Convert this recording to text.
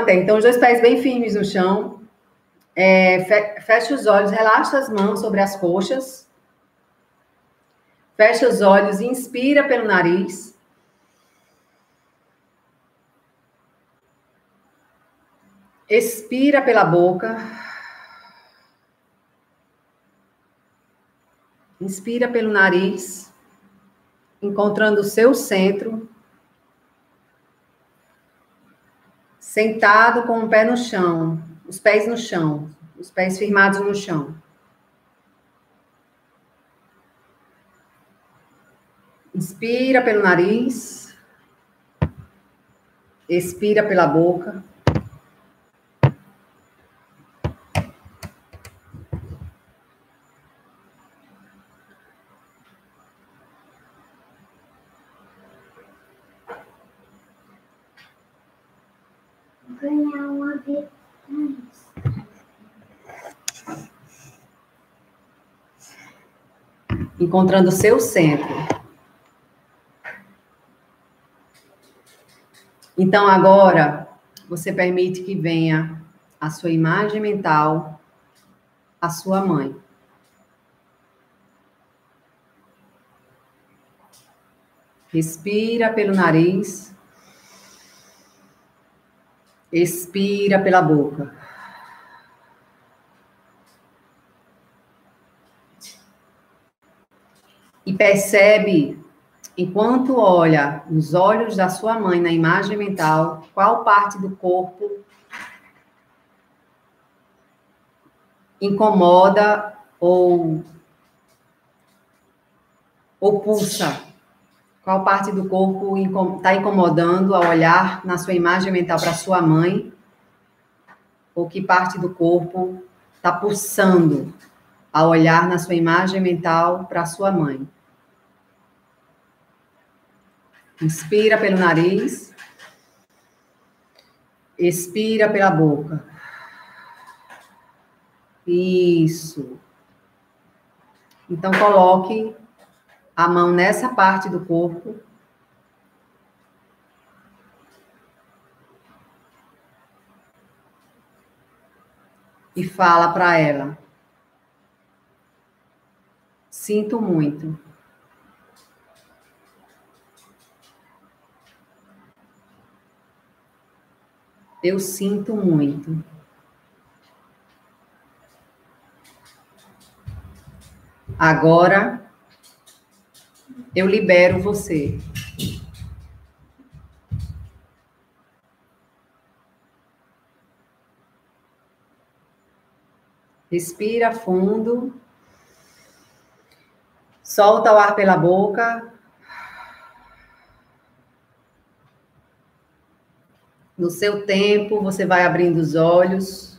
na terra. Então, os dois pés bem firmes no chão. É, fecha os olhos, relaxa as mãos sobre as coxas. Fecha os olhos, inspira pelo nariz. Expira pela boca. Inspira pelo nariz, encontrando o seu centro. Sentado com o pé no chão, os pés no chão, os pés firmados no chão. Inspira pelo nariz. Expira pela boca. Ganhar uma vez. Encontrando o seu centro. Então, agora, você permite que venha a sua imagem mental, a sua mãe. Respira pelo nariz. Expira pela boca. E percebe, enquanto olha nos olhos da sua mãe na imagem mental, qual parte do corpo incomoda ou, ou pulsa qual parte do corpo está incomodando ao olhar na sua imagem mental para sua mãe? Ou que parte do corpo está pulsando ao olhar na sua imagem mental para sua mãe? Inspira pelo nariz. Expira pela boca. Isso. Então, coloque a mão nessa parte do corpo. E fala para ela: Sinto muito. Eu sinto muito. Agora eu libero você. Respira fundo. Solta o ar pela boca. No seu tempo, você vai abrindo os olhos.